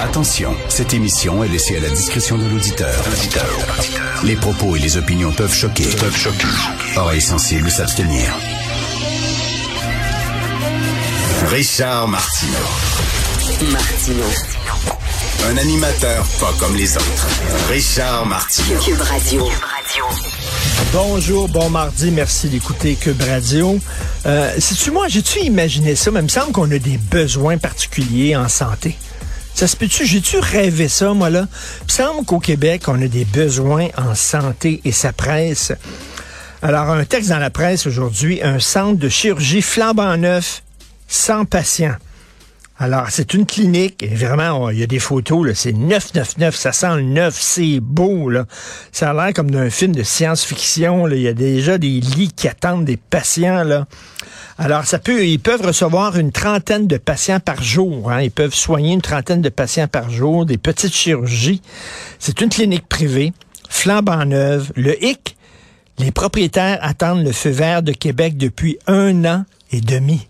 Attention, cette émission est laissée à la discrétion de l'auditeur. Les propos et les opinions peuvent choquer. Peuvent choquer. Oreilles sensibles s'abstenir. Richard Martineau. Martino. Un animateur pas comme les autres. Richard Martineau. Cube Radio. Bonjour, bon mardi, merci d'écouter Cube Radio. Euh, tu moi, j'ai-tu imaginé ça? Mais il me semble qu'on a des besoins particuliers en santé. Ça se peut-tu? J'ai-tu rêvé ça, moi, là? Il me semble qu'au Québec, on a des besoins en santé et ça presse. Alors, un texte dans la presse aujourd'hui, un centre de chirurgie flambant neuf, sans patients. Alors, c'est une clinique, et vraiment, il y a des photos, c'est 999, ça sent le neuf, c'est beau, là. Ça a l'air comme d'un film de science-fiction, il y a déjà des lits qui attendent des patients, là. Alors, ça peut, ils peuvent recevoir une trentaine de patients par jour, hein. ils peuvent soigner une trentaine de patients par jour, des petites chirurgies. C'est une clinique privée, flambant neuve. Le hic, les propriétaires attendent le feu vert de Québec depuis un an et demi.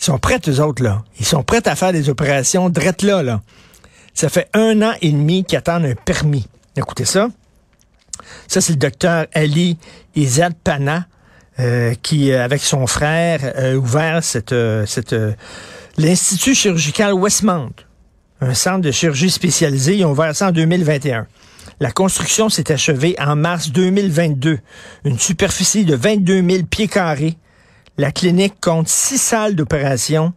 Ils sont prêts, eux autres, là. Ils sont prêts à faire des opérations drette là, là. Ça fait un an et demi qu'ils attendent un permis. Écoutez ça. Ça, c'est le docteur Ali Izad Pana, euh, qui, euh, avec son frère, a ouvert cette, euh, cette, l'Institut chirurgical Westmount, un centre de chirurgie spécialisé. Ils ont ouvert ça en 2021. La construction s'est achevée en mars 2022. Une superficie de 22 000 pieds carrés la clinique compte six salles d'opération,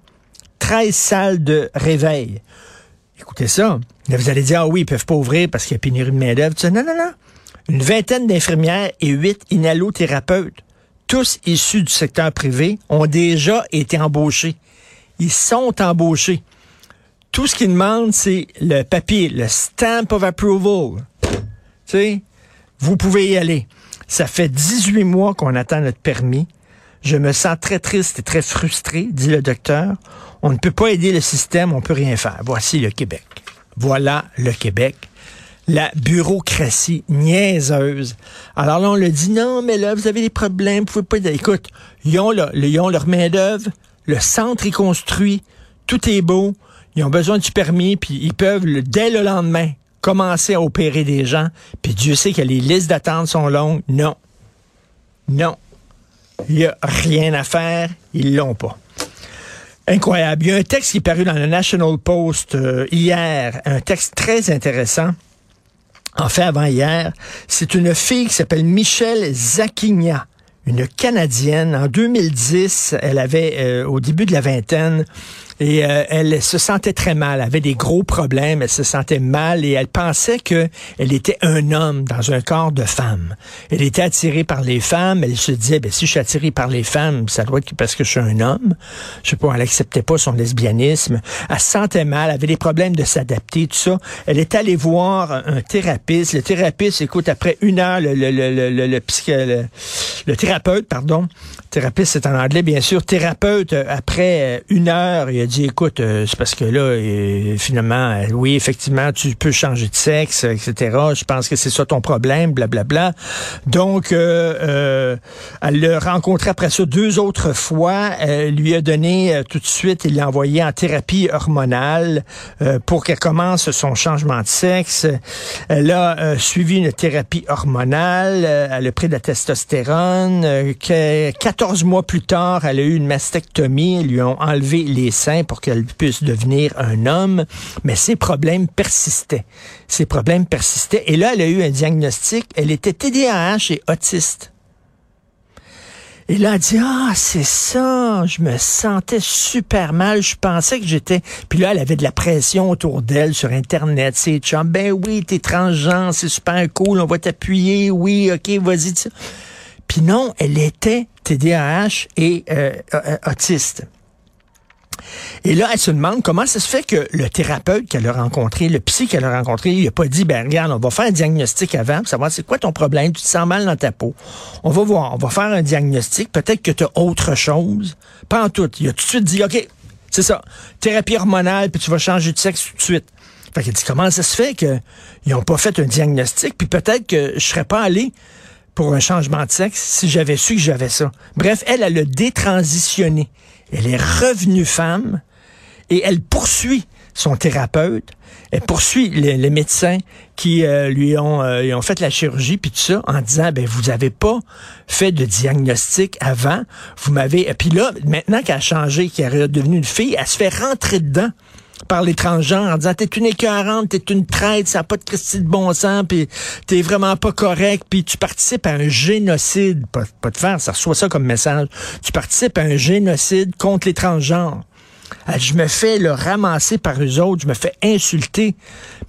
13 salles de réveil. Écoutez ça. vous allez dire, ah oui, ils peuvent pas ouvrir parce qu'il y a pénurie de main-d'œuvre. Non, non, non. Une vingtaine d'infirmières et huit inhalothérapeutes, tous issus du secteur privé, ont déjà été embauchés. Ils sont embauchés. Tout ce qu'ils demandent, c'est le papier, le stamp of approval. Tu sais, vous pouvez y aller. Ça fait 18 mois qu'on attend notre permis. Je me sens très triste et très frustré, dit le docteur. On ne peut pas aider le système, on peut rien faire. Voici le Québec. Voilà le Québec. La bureaucratie niaiseuse. Alors là, on le dit, non, mais là, vous avez des problèmes, vous pouvez pas... Écoute, ils ont, ils ont leur main-d'œuvre, le centre est construit, tout est beau, ils ont besoin du permis, puis ils peuvent, dès le lendemain, commencer à opérer des gens, puis Dieu sait que les listes d'attente sont longues. Non. Non. Il n'y a rien à faire. Ils l'ont pas. Incroyable. Il y a un texte qui est paru dans le National Post euh, hier, un texte très intéressant. En fait, avant hier, c'est une fille qui s'appelle Michelle Zakigna, une Canadienne. En 2010, elle avait, euh, au début de la vingtaine, et euh, elle se sentait très mal, avait des gros problèmes, elle se sentait mal et elle pensait que elle était un homme dans un corps de femme. Elle était attirée par les femmes, elle se disait ben si je suis attirée par les femmes, ça doit être parce que je suis un homme. Je sais pas, elle acceptait pas son lesbianisme, elle se sentait mal, elle avait des problèmes de s'adapter, tout ça. Elle est allée voir un thérapeute, le thérapeute écoute après une heure le le le le, le, le, le thérapeute pardon, thérapeute c'est en anglais bien sûr, thérapeute après une heure, il a dit, écoute, euh, c'est parce que là, finalement, euh, oui, effectivement, tu peux changer de sexe, etc. Je pense que c'est ça ton problème, blablabla. Bla, bla. Donc, euh, elle l'a rencontré après ça deux autres fois. Elle lui a donné tout de suite, il l'a envoyé en thérapie hormonale pour qu'elle commence son changement de sexe. Elle a suivi une thérapie hormonale. elle a pris de la testostérone. 14 mois plus tard, elle a eu une mastectomie. Ils lui ont enlevé les seins pour qu'elle puisse devenir un homme, mais ses problèmes persistaient. Ses problèmes persistaient. Et là, elle a eu un diagnostic. Elle était TDAH et autiste. Et là, elle dit, ah, c'est ça, je me sentais super mal, je pensais que j'étais... Puis là, elle avait de la pression autour d'elle sur Internet, c'est chums, ben oui, t'es transgenre, c'est super cool, on va t'appuyer, oui, ok, vas-y, Puis non, elle était TDAH et euh, euh, autiste. Et là, elle se demande comment ça se fait que le thérapeute qu'elle a rencontré, le psy qu'elle a rencontré, il a pas dit, ben regarde, on va faire un diagnostic avant pour savoir c'est quoi ton problème, tu te sens mal dans ta peau. On va voir, on va faire un diagnostic, peut-être que tu as autre chose. Pas en tout. Il a tout de suite dit, OK, c'est ça, thérapie hormonale, puis tu vas changer de sexe tout de suite. Fait qu'elle dit, comment ça se fait qu'ils n'ont pas fait un diagnostic, puis peut-être que je serais pas allé pour un changement de sexe si j'avais su que j'avais ça. Bref, elle, elle a détransitionné. Elle est revenue femme et elle poursuit son thérapeute, elle poursuit les, médecins qui euh, lui ont, euh, ont fait la chirurgie puis tout ça en disant ben vous avez pas fait de diagnostic avant, vous m'avez puis là maintenant qu'elle a changé, qu'elle est devenue une fille, elle se fait rentrer dedans par l'étranger en disant t'es une écœurante, t'es une traite, ça n'a pas de Christie de bon sens, puis t'es vraiment pas correct, puis tu participes à un génocide, pas, pas de faire, ça reçoit ça comme message, tu participes à un génocide contre l'étranger. Je me fais le ramasser par eux autres, je me fais insulter.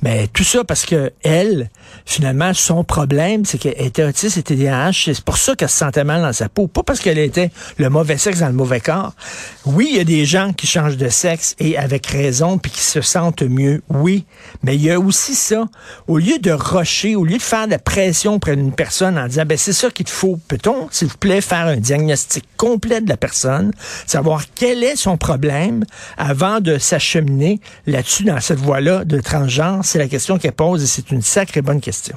Mais tout ça parce que elle, finalement, son problème, c'est qu'elle était autiste et TDAH. C'est pour ça qu'elle se sentait mal dans sa peau. Pas parce qu'elle était le mauvais sexe dans le mauvais corps. Oui, il y a des gens qui changent de sexe et avec raison, puis qui se sentent mieux. Oui. Mais il y a aussi ça. Au lieu de rocher, au lieu de faire de la pression auprès d'une personne en disant, ben, c'est ça qu'il te faut. Peut-on, s'il vous plaît, faire un diagnostic complet de la personne, savoir quel est son problème avant de s'acheminer là-dessus dans cette voie-là de transgenre? C'est la question qu'elle pose et c'est une sacrée bonne question.